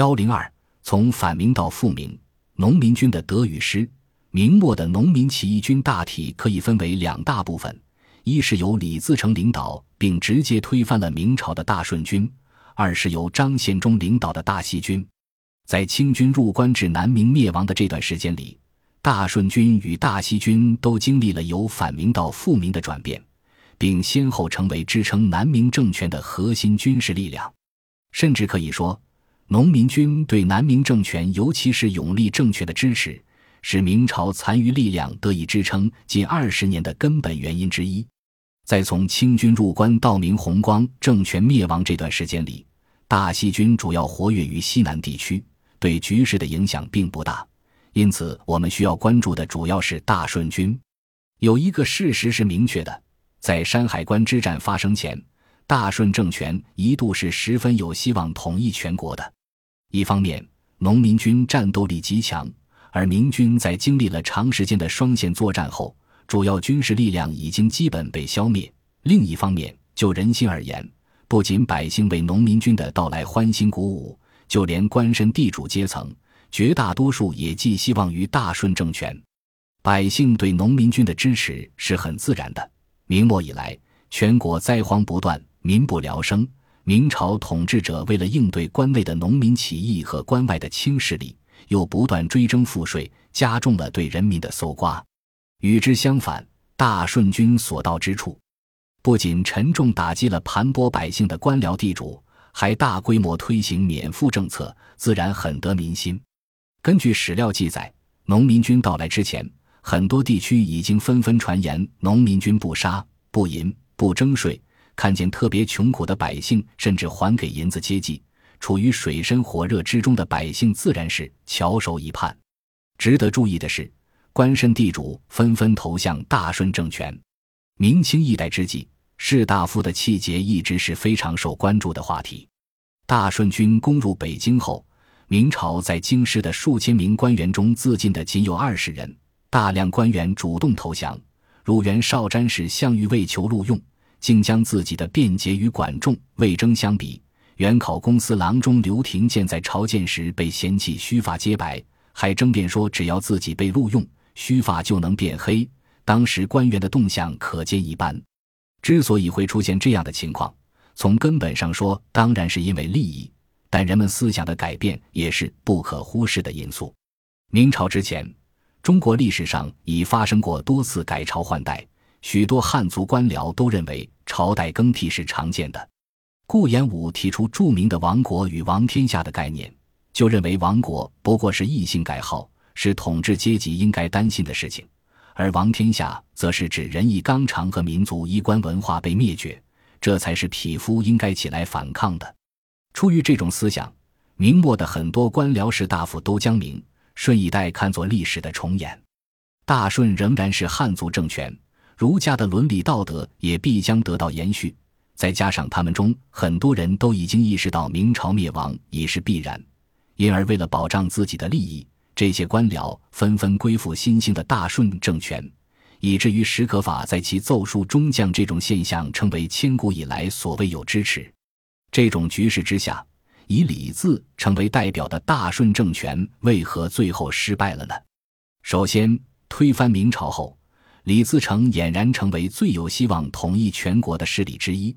幺零二，从反明到复明，农民军的得与失。明末的农民起义军大体可以分为两大部分：一是由李自成领导并直接推翻了明朝的大顺军；二是由张献忠领导的大西军。在清军入关至南明灭亡的这段时间里，大顺军与大西军都经历了由反明到复明的转变，并先后成为支撑南明政权的核心军事力量，甚至可以说。农民军对南明政权，尤其是永历政权的支持，是明朝残余力量得以支撑近二十年的根本原因之一。在从清军入关到明弘光政权灭亡这段时间里，大西军主要活跃于西南地区，对局势的影响并不大。因此，我们需要关注的主要是大顺军。有一个事实是明确的：在山海关之战发生前，大顺政权一度是十分有希望统一全国的。一方面，农民军战斗力极强，而明军在经历了长时间的双线作战后，主要军事力量已经基本被消灭。另一方面，就人心而言，不仅百姓为农民军的到来欢欣鼓舞，就连官绅地主阶层，绝大多数也寄希望于大顺政权。百姓对农民军的支持是很自然的。明末以来，全国灾荒不断，民不聊生。明朝统治者为了应对关内的农民起义和关外的清势力，又不断追征赋税，加重了对人民的搜刮。与之相反，大顺军所到之处，不仅沉重打击了盘剥百姓的官僚地主，还大规模推行免赋政策，自然很得民心。根据史料记载，农民军到来之前，很多地区已经纷纷传言农民军不杀、不淫、不征税。看见特别穷苦的百姓，甚至还给银子接济，处于水深火热之中的百姓自然是翘首以盼。值得注意的是，官绅地主纷纷投向大顺政权。明清一代之际，士大夫的气节一直是非常受关注的话题。大顺军攻入北京后，明朝在京师的数千名官员中自尽的仅有二十人，大量官员主动投降，如原少詹事项羽为求录用。竟将自己的便捷与管仲、魏征相比。元考公司郎中刘廷建在朝见时被嫌弃须发皆白，还争辩说只要自己被录用，须发就能变黑。当时官员的动向可见一斑。之所以会出现这样的情况，从根本上说，当然是因为利益，但人们思想的改变也是不可忽视的因素。明朝之前，中国历史上已发生过多次改朝换代。许多汉族官僚都认为朝代更替是常见的。顾炎武提出著名的“亡国”与“亡天下”的概念，就认为亡国不过是异姓改号，是统治阶级应该担心的事情；而亡天下则是指仁义纲常和民族衣冠文化被灭绝，这才是匹夫应该起来反抗的。出于这种思想，明末的很多官僚士大夫都将明顺一代看作历史的重演。大顺仍然是汉族政权。儒家的伦理道德也必将得到延续，再加上他们中很多人都已经意识到明朝灭亡已是必然，因而为了保障自己的利益，这些官僚纷纷归附新兴的大顺政权，以至于史可法在其奏述中将这种现象称为千古以来所未有之耻。这种局势之下，以李字成为代表的大顺政权为何最后失败了呢？首先，推翻明朝后。李自成俨然成为最有希望统一全国的势力之一，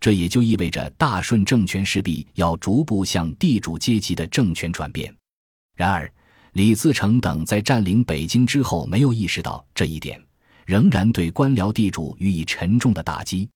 这也就意味着大顺政权势必要逐步向地主阶级的政权转变。然而，李自成等在占领北京之后没有意识到这一点，仍然对官僚地主予以沉重的打击。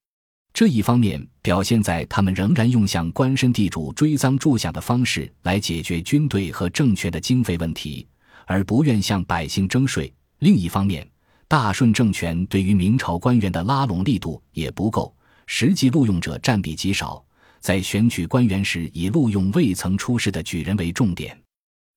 这一方面表现在他们仍然用向官绅地主追赃助饷的方式来解决军队和政权的经费问题，而不愿向百姓征税；另一方面，大顺政权对于明朝官员的拉拢力度也不够，实际录用者占比极少。在选举官员时，以录用未曾出仕的举人为重点。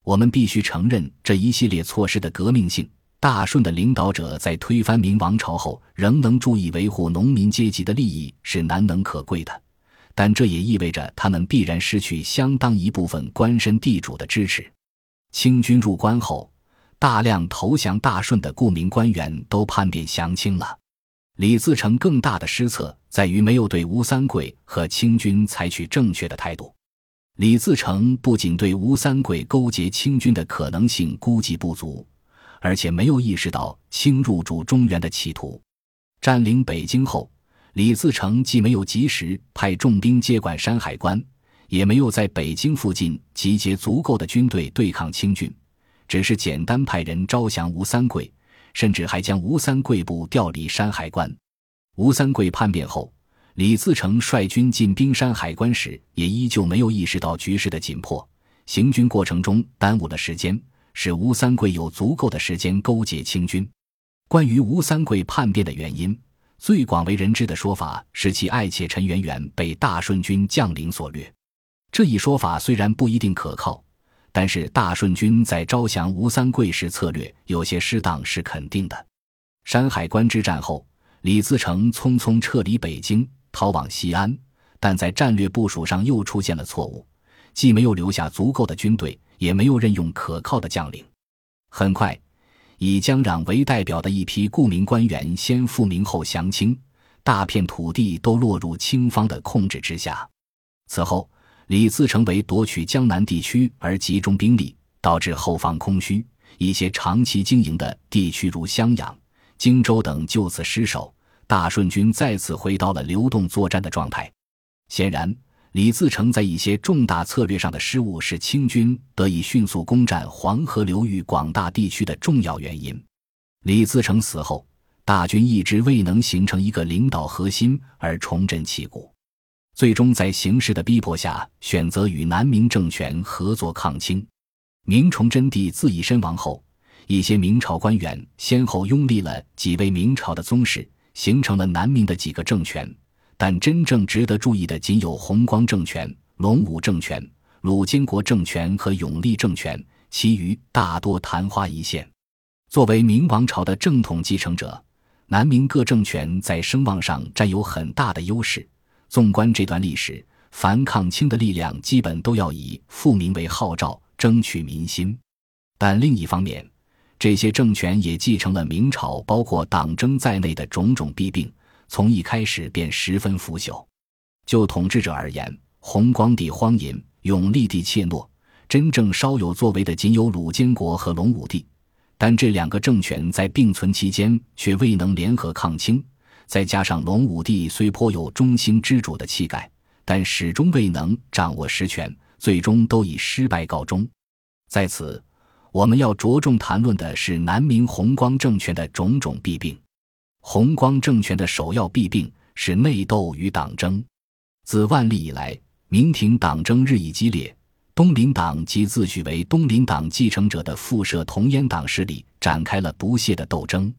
我们必须承认这一系列措施的革命性。大顺的领导者在推翻明王朝后，仍能注意维护农民阶级的利益，是难能可贵的。但这也意味着他们必然失去相当一部分官绅地主的支持。清军入关后。大量投降大顺的顾名官员都叛变降清了。李自成更大的失策在于没有对吴三桂和清军采取正确的态度。李自成不仅对吴三桂勾结清军的可能性估计不足，而且没有意识到清入主中原的企图。占领北京后，李自成既没有及时派重兵接管山海关，也没有在北京附近集结足够的军队对抗清军，只是简单派人招降吴三桂，甚至还将吴三桂部调离山海关。吴三桂叛变后。李自成率军进兵山海关时，也依旧没有意识到局势的紧迫。行军过程中耽误了时间，使吴三桂有足够的时间勾结清军。关于吴三桂叛变的原因，最广为人知的说法是其爱妾陈圆圆被大顺军将领所掠。这一说法虽然不一定可靠，但是大顺军在招降吴三桂时策略有些失当是肯定的。山海关之战后，李自成匆匆撤离北京。逃往西安，但在战略部署上又出现了错误，既没有留下足够的军队，也没有任用可靠的将领。很快，以江壤为代表的一批顾名官员先复明后降清，大片土地都落入清方的控制之下。此后，李自成为夺取江南地区而集中兵力，导致后方空虚，一些长期经营的地区如襄阳、荆州等就此失守。大顺军再次回到了流动作战的状态。显然，李自成在一些重大策略上的失误是清军得以迅速攻占黄河流域广大地区的重要原因。李自成死后，大军一直未能形成一个领导核心而重振旗鼓，最终在形势的逼迫下，选择与南明政权合作抗清。明崇祯帝自缢身亡后，一些明朝官员先后拥立了几位明朝的宗室。形成了南明的几个政权，但真正值得注意的仅有弘光政权、隆武政权、鲁监国政权和永历政权，其余大多昙花一现。作为明王朝的正统继承者，南明各政权在声望上占有很大的优势。纵观这段历史，反抗清的力量基本都要以复明为号召，争取民心。但另一方面，这些政权也继承了明朝包括党争在内的种种弊病，从一开始便十分腐朽。就统治者而言，弘光帝荒淫，永历帝怯懦，真正稍有作为的仅有鲁监国和隆武帝。但这两个政权在并存期间却未能联合抗清，再加上隆武帝虽颇有中兴之主的气概，但始终未能掌握实权，最终都以失败告终。在此。我们要着重谈论的是南明弘光政权的种种弊病。弘光政权的首要弊病是内斗与党争。自万历以来，明廷党争日益激烈，东林党及自诩为东林党继承者的复社同阉党势力展开了不懈的斗争。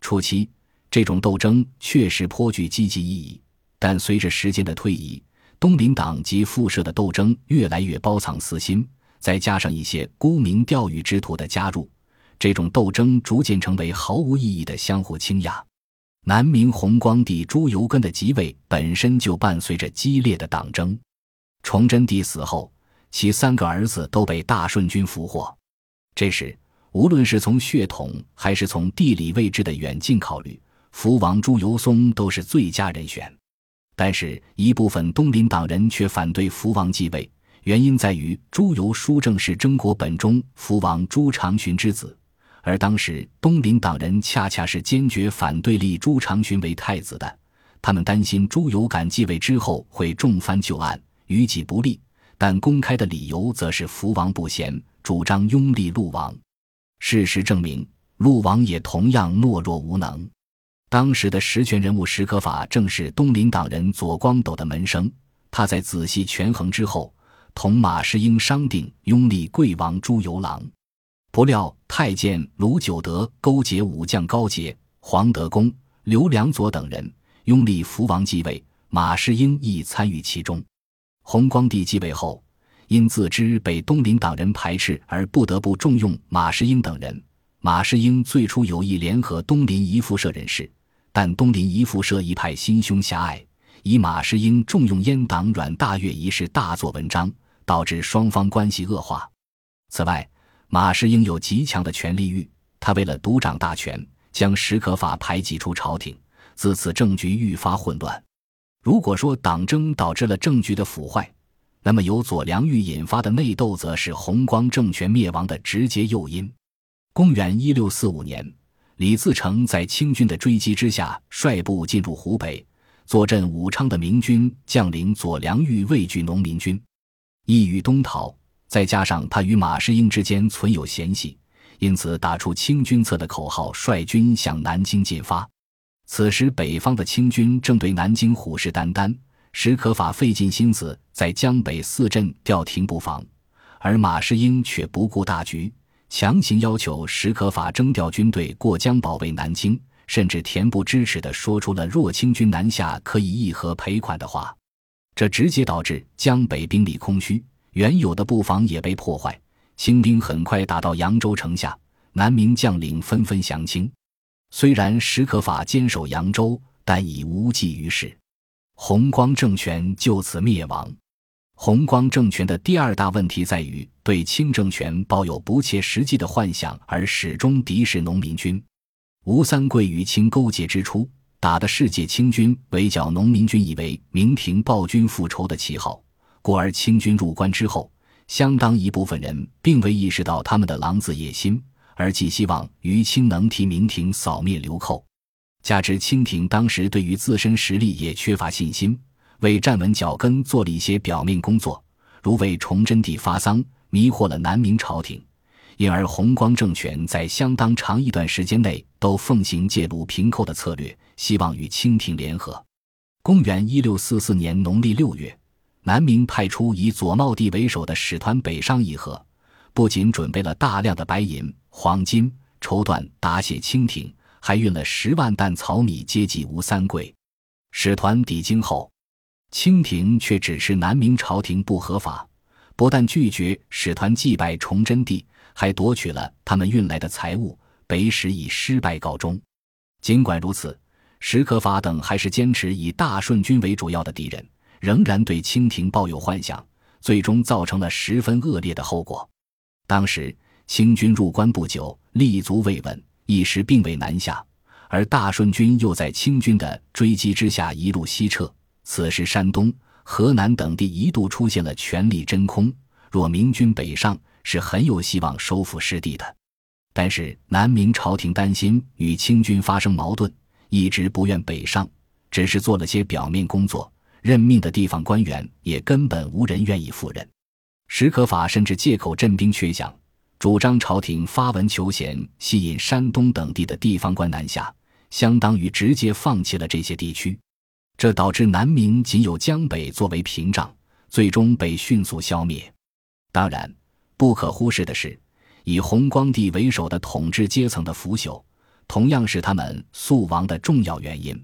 初期，这种斗争确实颇具积极意义，但随着时间的推移，东林党及复社的斗争越来越包藏私心。再加上一些沽名钓誉之徒的加入，这种斗争逐渐成为毫无意义的相互倾轧。南明弘光帝朱由根的即位本身就伴随着激烈的党争。崇祯帝死后，其三个儿子都被大顺军俘获。这时，无论是从血统还是从地理位置的远近考虑，福王朱由崧都是最佳人选。但是，一部分东林党人却反对福王继位。原因在于朱由枢正是征国本中福王朱长洵之子，而当时东林党人恰恰是坚决反对立朱长洵为太子的。他们担心朱由感继位之后会重翻旧案，于己不利。但公开的理由则是福王不贤，主张拥立陆王。事实证明，陆王也同样懦弱无能。当时的实权人物史可法正是东林党人左光斗的门生。他在仔细权衡之后。同马士英商定拥立贵王朱由榔，不料太监卢九德勾结武将高杰、黄德功、刘良佐等人拥立福王继位，马士英亦参与其中。弘光帝继位后，因自知被东林党人排斥，而不得不重用马士英等人。马士英最初有意联合东林一副社人士，但东林一副社一派心胸狭隘，以马士英重用阉党阮大岳一事大做文章。导致双方关系恶化。此外，马士英有极强的权力欲，他为了独掌大权，将史可法排挤出朝廷，自此政局愈发混乱。如果说党争导致了政局的腐坏，那么由左良玉引发的内斗，则是弘光政权灭亡的直接诱因。公元一六四五年，李自成在清军的追击之下，率部进入湖北，坐镇武昌的明军将领左良玉畏惧农民军，意欲东逃。再加上他与马士英之间存有嫌隙，因此打出清军侧的口号，率军向南京进发。此时，北方的清军正对南京虎视眈眈，史可法费尽心思在江北四镇调停布防，而马士英却不顾大局，强行要求史可法征调军队过江保卫南京，甚至恬不知耻地说出了“若清军南下，可以议和赔款”的话。这直接导致江北兵力空虚。原有的布防也被破坏，清兵很快打到扬州城下，南明将领纷纷降清。虽然史可法坚守扬州，但已无济于事，弘光政权就此灭亡。弘光政权的第二大问题在于对清政权抱有不切实际的幻想，而始终敌视农民军。吴三桂与清勾结之初，打的世界清军围剿农民军，以为明廷暴君复仇的旗号。故而清军入关之后，相当一部分人并未意识到他们的狼子野心，而寄希望于清能替明廷扫灭流寇。加之清廷当时对于自身实力也缺乏信心，为站稳脚跟做了一些表面工作，如为崇祯帝发丧，迷惑了南明朝廷，因而弘光政权在相当长一段时间内都奉行借鲁平寇的策略，希望与清廷联合。公元一六四四年农历六月。南明派出以左茂帝为首的使团北上议和，不仅准备了大量的白银、黄金、绸缎答谢清廷，还运了十万担草米接济吴三桂。使团抵京后，清廷却指示南明朝廷不合法，不但拒绝使团祭拜崇祯帝，还夺取了他们运来的财物。北使以失败告终。尽管如此，史可法等还是坚持以大顺军为主要的敌人。仍然对清廷抱有幻想，最终造成了十分恶劣的后果。当时清军入关不久，立足未稳，一时并未南下，而大顺军又在清军的追击之下一路西撤。此时山东、河南等地一度出现了权力真空，若明军北上，是很有希望收复失地的。但是南明朝廷担心与清军发生矛盾，一直不愿北上，只是做了些表面工作。任命的地方官员也根本无人愿意赴任，史可法甚至借口镇兵缺饷，主张朝廷发文求贤，吸引山东等地的地方官南下，相当于直接放弃了这些地区。这导致南明仅有江北作为屏障，最终被迅速消灭。当然，不可忽视的是，以弘光帝为首的统治阶层的腐朽，同样是他们速亡的重要原因。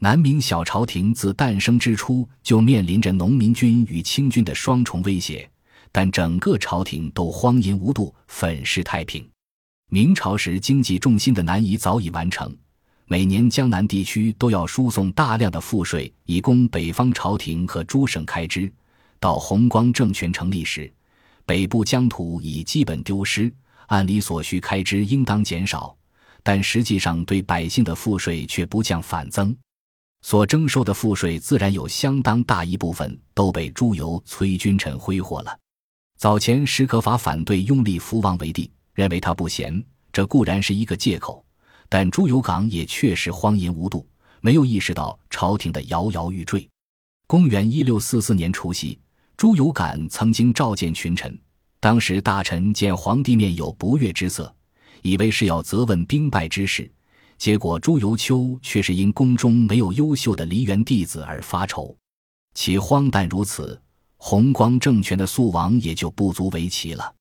南明小朝廷自诞生之初就面临着农民军与清军的双重威胁，但整个朝廷都荒淫无度、粉饰太平。明朝时经济重心的南移早已完成，每年江南地区都要输送大量的赋税以供北方朝廷和诸省开支。到弘光政权成立时，北部疆土已基本丢失，按理所需开支应当减少，但实际上对百姓的赋税却不降反增。所征收的赋税，自然有相当大一部分都被朱由崔君臣挥霍了。早前史可法反对拥立福王为帝，认为他不贤，这固然是一个借口。但朱由港也确实荒淫无度，没有意识到朝廷的摇摇欲坠。公元一六四四年除夕，朱由感曾经召见群臣，当时大臣见皇帝面有不悦之色，以为是要责问兵败之事。结果，朱由秋却是因宫中没有优秀的梨园弟子而发愁，其荒诞如此，弘光政权的速亡也就不足为奇了。